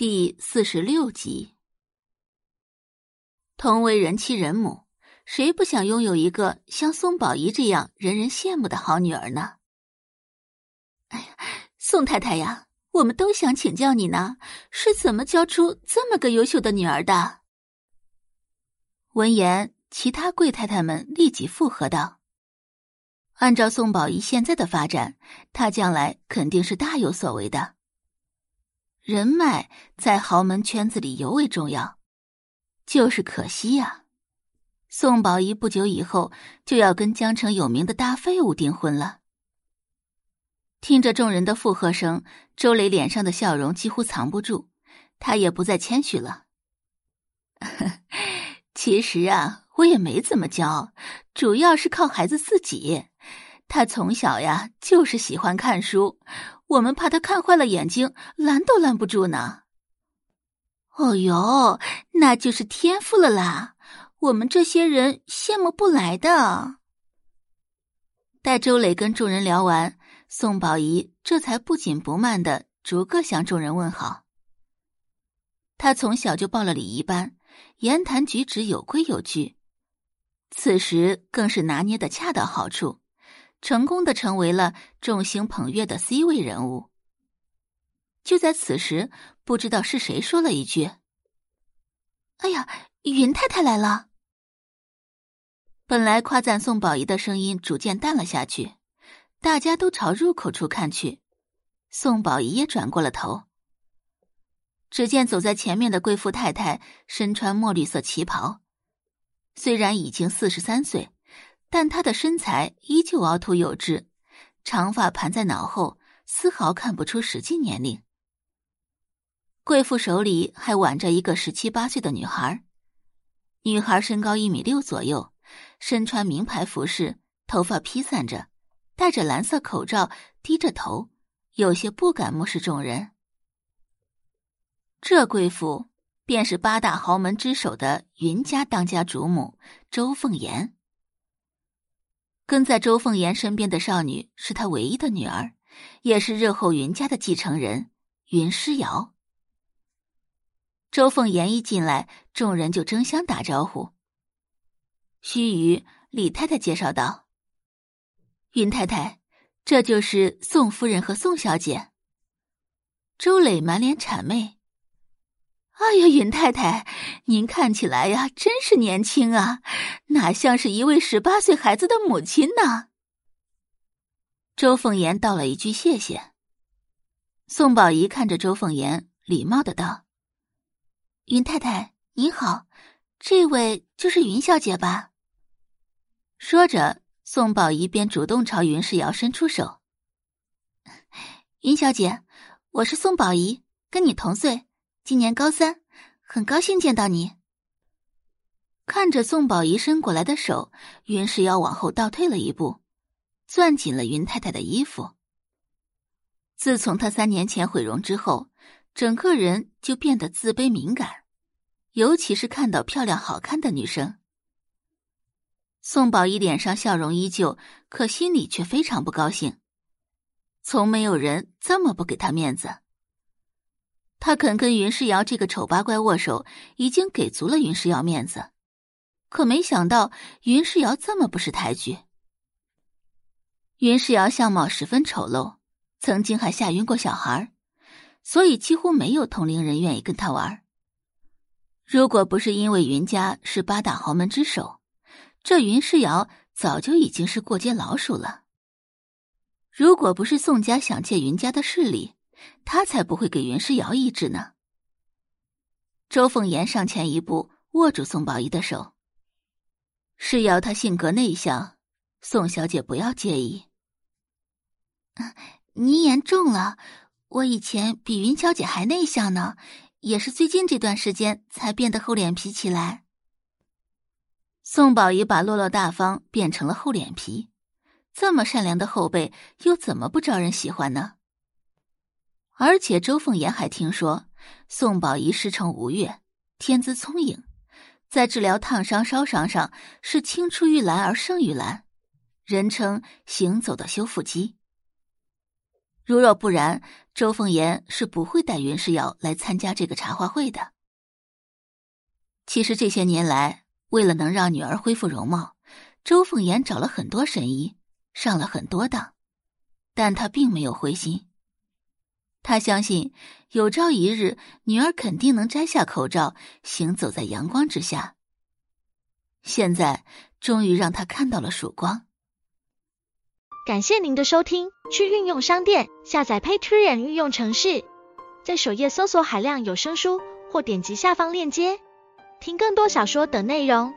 第四十六集，同为人妻人母，谁不想拥有一个像宋宝仪这样人人羡慕的好女儿呢？哎呀，宋太太呀，我们都想请教你呢，是怎么教出这么个优秀的女儿的？闻言，其他贵太太们立即附和道：“按照宋宝仪现在的发展，她将来肯定是大有所为的。”人脉在豪门圈子里尤为重要，就是可惜呀。宋宝仪不久以后就要跟江城有名的大废物订婚了。听着众人的附和声，周磊脸上的笑容几乎藏不住，他也不再谦虚了。其实啊，我也没怎么教，主要是靠孩子自己。他从小呀就是喜欢看书。我们怕他看坏了眼睛，拦都拦不住呢。哦哟，那就是天赋了啦！我们这些人羡慕不来的。待周磊跟众人聊完，宋宝仪这才不紧不慢的逐个向众人问好。他从小就报了礼仪班，言谈举止有规有矩，此时更是拿捏的恰到好处。成功的成为了众星捧月的 C 位人物。就在此时，不知道是谁说了一句：“哎呀，云太太来了。”本来夸赞宋宝仪的声音逐渐淡了下去，大家都朝入口处看去。宋宝仪也转过了头。只见走在前面的贵妇太太身穿墨绿色旗袍，虽然已经四十三岁。但她的身材依旧凹凸有致，长发盘在脑后，丝毫看不出实际年龄。贵妇手里还挽着一个十七八岁的女孩，女孩身高一米六左右，身穿名牌服饰，头发披散着，戴着蓝色口罩，低着头，有些不敢目视众人。这贵妇便是八大豪门之首的云家当家主母周凤妍。跟在周凤岩身边的少女是她唯一的女儿，也是日后云家的继承人云诗瑶。周凤岩一进来，众人就争相打招呼。须臾，李太太介绍道：“云太太，这就是宋夫人和宋小姐。”周磊满脸谄媚。哎呀，云太太，您看起来呀，真是年轻啊，哪像是一位十八岁孩子的母亲呢？周凤言道了一句谢谢。宋宝仪看着周凤言，礼貌的道：“云太太您好，这位就是云小姐吧？”说着，宋宝仪便主动朝云世瑶伸出手：“云小姐，我是宋宝仪，跟你同岁。”今年高三，很高兴见到你。看着宋宝仪伸过来的手，云石瑶往后倒退了一步，攥紧了云太太的衣服。自从他三年前毁容之后，整个人就变得自卑敏感，尤其是看到漂亮好看的女生。宋宝仪脸上笑容依旧，可心里却非常不高兴，从没有人这么不给他面子。他肯跟云世瑶这个丑八怪握手，已经给足了云世瑶面子，可没想到云世瑶这么不识抬举。云世瑶相貌十分丑陋，曾经还吓晕过小孩，所以几乎没有同龄人愿意跟他玩。如果不是因为云家是八大豪门之首，这云世瑶早就已经是过街老鼠了。如果不是宋家想借云家的势力，他才不会给云诗瑶医治呢。周凤妍上前一步，握住宋宝仪的手。诗瑶她性格内向，宋小姐不要介意。你言重了，我以前比云小姐还内向呢，也是最近这段时间才变得厚脸皮起来。宋宝仪把落落大方变成了厚脸皮，这么善良的后辈，又怎么不招人喜欢呢？而且周凤妍还听说，宋宝仪师承吴越，天资聪颖，在治疗烫伤、烧伤上是青出于蓝而胜于蓝，人称“行走的修复机”。如若不然，周凤言是不会带云世瑶来参加这个茶话会的。其实这些年来，为了能让女儿恢复容貌，周凤言找了很多神医，上了很多当，但他并没有灰心。他相信，有朝一日女儿肯定能摘下口罩，行走在阳光之下。现在终于让他看到了曙光。感谢您的收听，去运用商店下载 Patreon 运用城市，在首页搜索海量有声书，或点击下方链接听更多小说等内容。